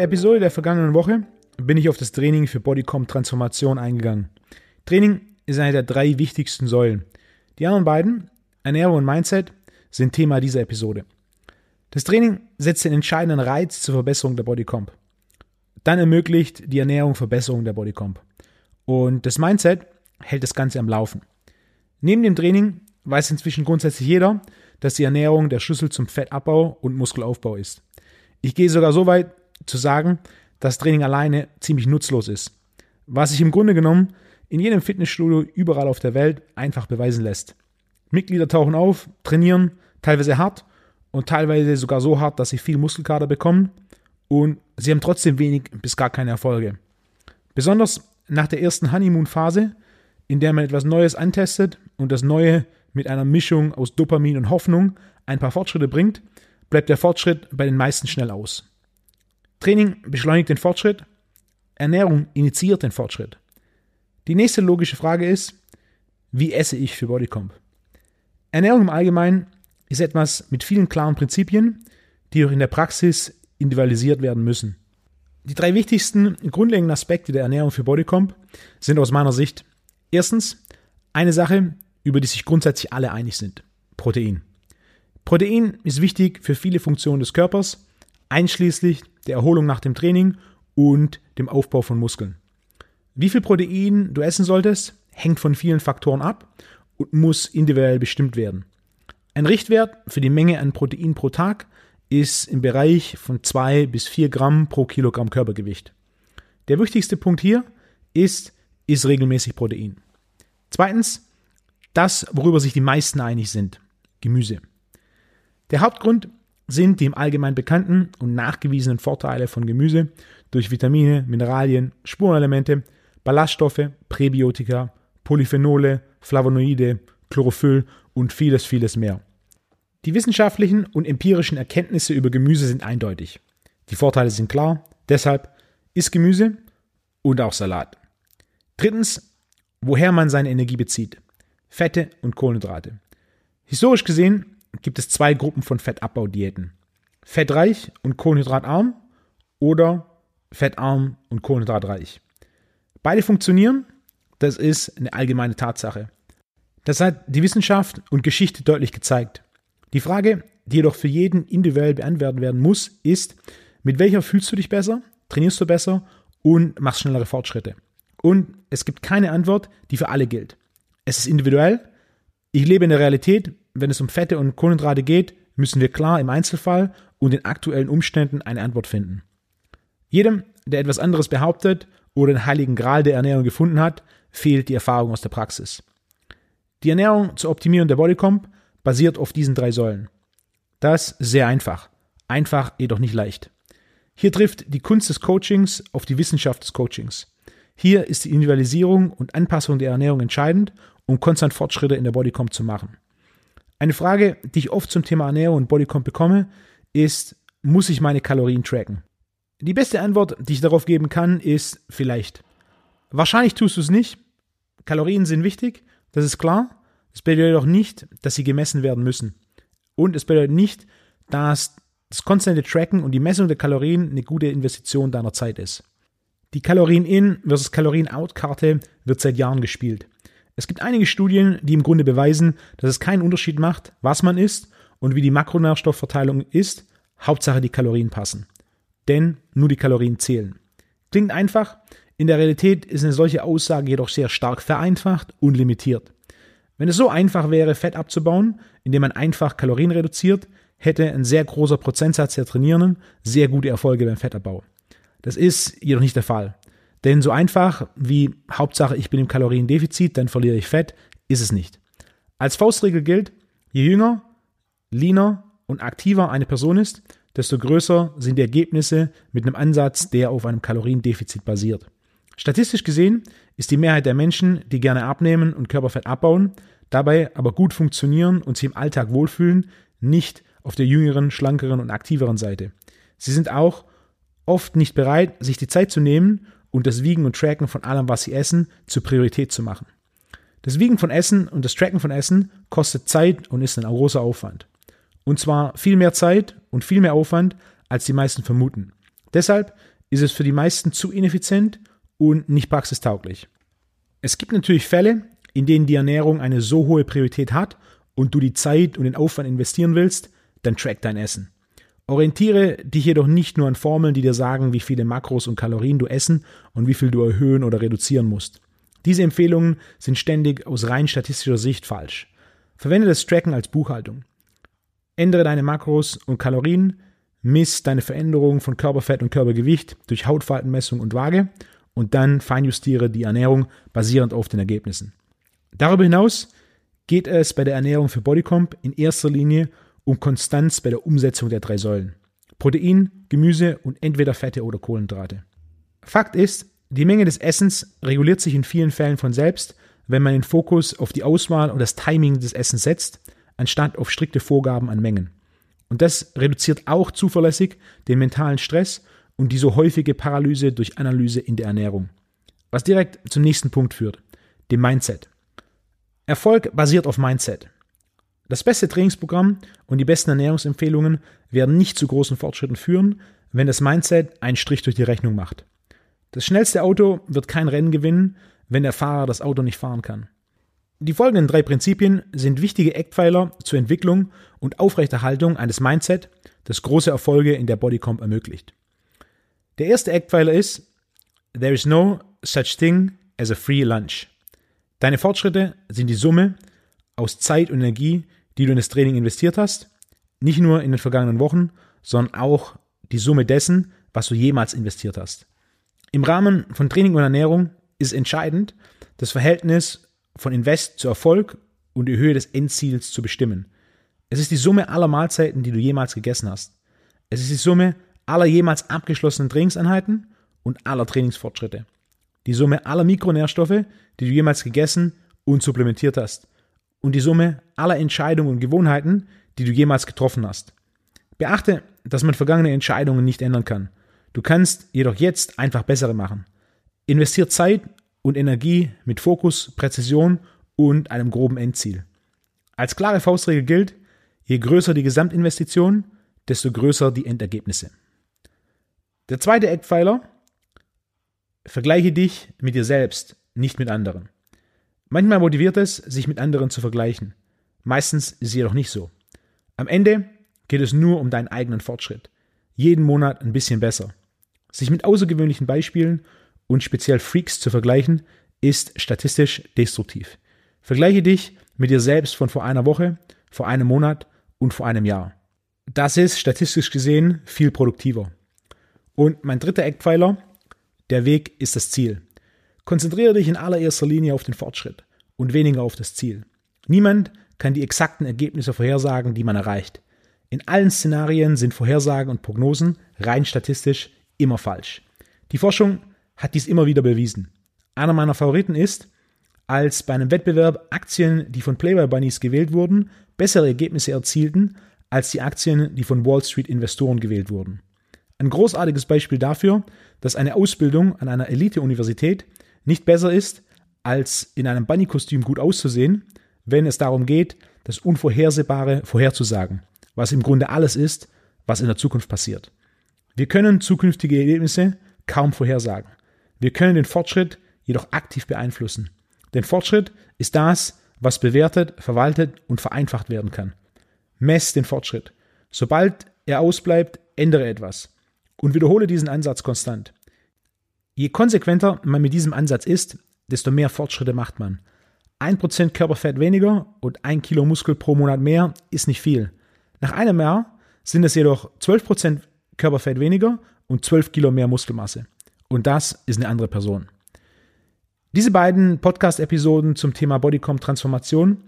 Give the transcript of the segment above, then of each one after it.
der Episode der vergangenen Woche bin ich auf das Training für Bodycom Transformation eingegangen. Training ist eine der drei wichtigsten Säulen. Die anderen beiden, Ernährung und Mindset, sind Thema dieser Episode. Das Training setzt den entscheidenden Reiz zur Verbesserung der Bodycomp. Dann ermöglicht die Ernährung Verbesserung der Bodycomp. Und das Mindset hält das Ganze am Laufen. Neben dem Training weiß inzwischen grundsätzlich jeder, dass die Ernährung der Schlüssel zum Fettabbau und Muskelaufbau ist. Ich gehe sogar so weit zu sagen, dass Training alleine ziemlich nutzlos ist. Was sich im Grunde genommen in jedem Fitnessstudio überall auf der Welt einfach beweisen lässt. Mitglieder tauchen auf, trainieren, teilweise hart und teilweise sogar so hart, dass sie viel Muskelkater bekommen und sie haben trotzdem wenig bis gar keine Erfolge. Besonders nach der ersten Honeymoon-Phase, in der man etwas Neues antestet und das Neue mit einer Mischung aus Dopamin und Hoffnung ein paar Fortschritte bringt, bleibt der Fortschritt bei den meisten schnell aus. Training beschleunigt den Fortschritt, Ernährung initiiert den Fortschritt. Die nächste logische Frage ist, wie esse ich für Bodycomp? Ernährung im Allgemeinen ist etwas mit vielen klaren Prinzipien, die auch in der Praxis individualisiert werden müssen. Die drei wichtigsten grundlegenden Aspekte der Ernährung für Bodycomp sind aus meiner Sicht erstens eine Sache, über die sich grundsätzlich alle einig sind. Protein. Protein ist wichtig für viele Funktionen des Körpers, einschließlich der Erholung nach dem Training und dem Aufbau von Muskeln. Wie viel Protein du essen solltest, hängt von vielen Faktoren ab und muss individuell bestimmt werden. Ein Richtwert für die Menge an Protein pro Tag ist im Bereich von 2 bis 4 Gramm pro Kilogramm Körpergewicht. Der wichtigste Punkt hier ist, ist regelmäßig Protein. Zweitens, das, worüber sich die meisten einig sind, Gemüse. Der Hauptgrund sind die im Allgemeinen bekannten und nachgewiesenen Vorteile von Gemüse durch Vitamine, Mineralien, Spurenelemente, Ballaststoffe, Präbiotika, Polyphenole, Flavonoide, Chlorophyll und vieles, vieles mehr. Die wissenschaftlichen und empirischen Erkenntnisse über Gemüse sind eindeutig. Die Vorteile sind klar, deshalb isst Gemüse und auch Salat. Drittens, woher man seine Energie bezieht. Fette und Kohlenhydrate. Historisch gesehen gibt es zwei Gruppen von Fettabbaudiäten. Fettreich und kohlenhydratarm oder fettarm und kohlenhydratreich. Beide funktionieren, das ist eine allgemeine Tatsache. Das hat die Wissenschaft und Geschichte deutlich gezeigt. Die Frage, die jedoch für jeden individuell beantwortet werden muss, ist, mit welcher fühlst du dich besser, trainierst du besser und machst schnellere Fortschritte. Und es gibt keine Antwort, die für alle gilt. Es ist individuell. Ich lebe in der Realität. Wenn es um Fette und Kohlenhydrate geht, müssen wir klar im Einzelfall und in aktuellen Umständen eine Antwort finden. Jedem, der etwas anderes behauptet oder den heiligen Gral der Ernährung gefunden hat, fehlt die Erfahrung aus der Praxis. Die Ernährung zur Optimierung der Bodycomp basiert auf diesen drei Säulen. Das sehr einfach. Einfach, jedoch nicht leicht. Hier trifft die Kunst des Coachings auf die Wissenschaft des Coachings. Hier ist die Individualisierung und Anpassung der Ernährung entscheidend, um konstant Fortschritte in der Bodycomp zu machen. Eine Frage, die ich oft zum Thema Ernährung und Bodycomp bekomme, ist, muss ich meine Kalorien tracken? Die beste Antwort, die ich darauf geben kann, ist vielleicht. Wahrscheinlich tust du es nicht. Kalorien sind wichtig, das ist klar. Das bedeutet jedoch nicht, dass sie gemessen werden müssen. Und es bedeutet nicht, dass das konstante Tracken und die Messung der Kalorien eine gute Investition deiner Zeit ist. Die Kalorien-In versus Kalorien-Out-Karte wird seit Jahren gespielt. Es gibt einige Studien, die im Grunde beweisen, dass es keinen Unterschied macht, was man isst und wie die Makronährstoffverteilung ist. Hauptsache die Kalorien passen. Denn nur die Kalorien zählen. Klingt einfach, in der Realität ist eine solche Aussage jedoch sehr stark vereinfacht und limitiert. Wenn es so einfach wäre, Fett abzubauen, indem man einfach Kalorien reduziert, hätte ein sehr großer Prozentsatz der Trainierenden sehr gute Erfolge beim Fettabbau. Das ist jedoch nicht der Fall. Denn so einfach wie Hauptsache ich bin im Kaloriendefizit, dann verliere ich Fett, ist es nicht. Als Faustregel gilt, je jünger, leaner und aktiver eine Person ist, desto größer sind die Ergebnisse mit einem Ansatz, der auf einem Kaloriendefizit basiert. Statistisch gesehen ist die Mehrheit der Menschen, die gerne abnehmen und Körperfett abbauen, dabei aber gut funktionieren und sich im Alltag wohlfühlen, nicht auf der jüngeren, schlankeren und aktiveren Seite. Sie sind auch oft nicht bereit, sich die Zeit zu nehmen und das Wiegen und Tracken von allem, was sie essen, zur Priorität zu machen. Das Wiegen von Essen und das Tracken von Essen kostet Zeit und ist ein großer Aufwand. Und zwar viel mehr Zeit und viel mehr Aufwand, als die meisten vermuten. Deshalb ist es für die meisten zu ineffizient und nicht praxistauglich. Es gibt natürlich Fälle, in denen die Ernährung eine so hohe Priorität hat und du die Zeit und den Aufwand investieren willst, dann track dein Essen. Orientiere dich jedoch nicht nur an Formeln, die dir sagen, wie viele Makros und Kalorien du essen und wie viel du erhöhen oder reduzieren musst. Diese Empfehlungen sind ständig aus rein statistischer Sicht falsch. Verwende das Tracken als Buchhaltung. Ändere deine Makros und Kalorien, miss deine Veränderungen von Körperfett und Körpergewicht durch Hautfaltenmessung und Waage und dann feinjustiere die Ernährung basierend auf den Ergebnissen. Darüber hinaus geht es bei der Ernährung für Bodycomp in erster Linie um Konstanz bei der Umsetzung der drei Säulen. Protein, Gemüse und entweder Fette oder Kohlenhydrate. Fakt ist, die Menge des Essens reguliert sich in vielen Fällen von selbst, wenn man den Fokus auf die Auswahl und das Timing des Essens setzt, anstatt auf strikte Vorgaben an Mengen. Und das reduziert auch zuverlässig den mentalen Stress und die so häufige Paralyse durch Analyse in der Ernährung. Was direkt zum nächsten Punkt führt, dem Mindset. Erfolg basiert auf Mindset. Das beste Trainingsprogramm und die besten Ernährungsempfehlungen werden nicht zu großen Fortschritten führen, wenn das Mindset einen Strich durch die Rechnung macht. Das schnellste Auto wird kein Rennen gewinnen, wenn der Fahrer das Auto nicht fahren kann. Die folgenden drei Prinzipien sind wichtige Eckpfeiler zur Entwicklung und Aufrechterhaltung eines Mindset, das große Erfolge in der Bodycomp ermöglicht. Der erste Eckpfeiler ist, there is no such thing as a free lunch. Deine Fortschritte sind die Summe aus Zeit und Energie, die du in das Training investiert hast, nicht nur in den vergangenen Wochen, sondern auch die Summe dessen, was du jemals investiert hast. Im Rahmen von Training und Ernährung ist entscheidend, das Verhältnis von Invest zu Erfolg und die Höhe des Endziels zu bestimmen. Es ist die Summe aller Mahlzeiten, die du jemals gegessen hast. Es ist die Summe aller jemals abgeschlossenen Trainingseinheiten und aller Trainingsfortschritte. Die Summe aller Mikronährstoffe, die du jemals gegessen und supplementiert hast. Und die Summe aller Entscheidungen und Gewohnheiten, die du jemals getroffen hast. Beachte, dass man vergangene Entscheidungen nicht ändern kann. Du kannst jedoch jetzt einfach bessere machen. Investier Zeit und Energie mit Fokus, Präzision und einem groben Endziel. Als klare Faustregel gilt, je größer die Gesamtinvestition, desto größer die Endergebnisse. Der zweite Eckpfeiler, vergleiche dich mit dir selbst, nicht mit anderen. Manchmal motiviert es, sich mit anderen zu vergleichen. Meistens ist es jedoch nicht so. Am Ende geht es nur um deinen eigenen Fortschritt. Jeden Monat ein bisschen besser. Sich mit außergewöhnlichen Beispielen und speziell Freaks zu vergleichen, ist statistisch destruktiv. Vergleiche dich mit dir selbst von vor einer Woche, vor einem Monat und vor einem Jahr. Das ist statistisch gesehen viel produktiver. Und mein dritter Eckpfeiler, der Weg ist das Ziel. Konzentriere dich in allererster Linie auf den Fortschritt und weniger auf das Ziel. Niemand kann die exakten Ergebnisse vorhersagen, die man erreicht. In allen Szenarien sind Vorhersagen und Prognosen rein statistisch immer falsch. Die Forschung hat dies immer wieder bewiesen. Einer meiner Favoriten ist, als bei einem Wettbewerb Aktien, die von Playboy Bunnies gewählt wurden, bessere Ergebnisse erzielten als die Aktien, die von Wall Street Investoren gewählt wurden. Ein großartiges Beispiel dafür, dass eine Ausbildung an einer Elite-Universität nicht besser ist, als in einem Bunny-Kostüm gut auszusehen, wenn es darum geht, das Unvorhersehbare vorherzusagen, was im Grunde alles ist, was in der Zukunft passiert. Wir können zukünftige Ergebnisse kaum vorhersagen. Wir können den Fortschritt jedoch aktiv beeinflussen. Denn Fortschritt ist das, was bewertet, verwaltet und vereinfacht werden kann. Mess den Fortschritt. Sobald er ausbleibt, ändere etwas und wiederhole diesen Ansatz konstant. Je konsequenter man mit diesem Ansatz ist, desto mehr Fortschritte macht man. 1% Körperfett weniger und 1 Kilo Muskel pro Monat mehr ist nicht viel. Nach einem Jahr sind es jedoch 12% Körperfett weniger und 12 Kilo mehr Muskelmasse. Und das ist eine andere Person. Diese beiden Podcast-Episoden zum Thema Bodycomp Transformation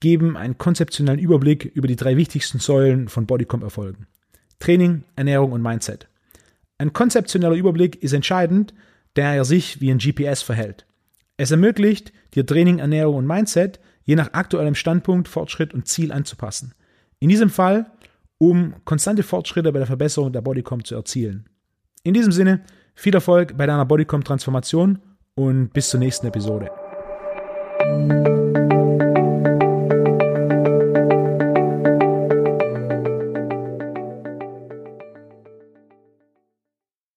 geben einen konzeptionellen Überblick über die drei wichtigsten Säulen von Bodycomp Erfolgen. Training, Ernährung und Mindset. Ein konzeptioneller Überblick ist entscheidend, da er sich wie ein GPS verhält. Es ermöglicht, dir Training, Ernährung und Mindset je nach aktuellem Standpunkt, Fortschritt und Ziel anzupassen. In diesem Fall, um konstante Fortschritte bei der Verbesserung der Bodycomp zu erzielen. In diesem Sinne, viel Erfolg bei deiner Bodycom-Transformation und bis zur nächsten Episode.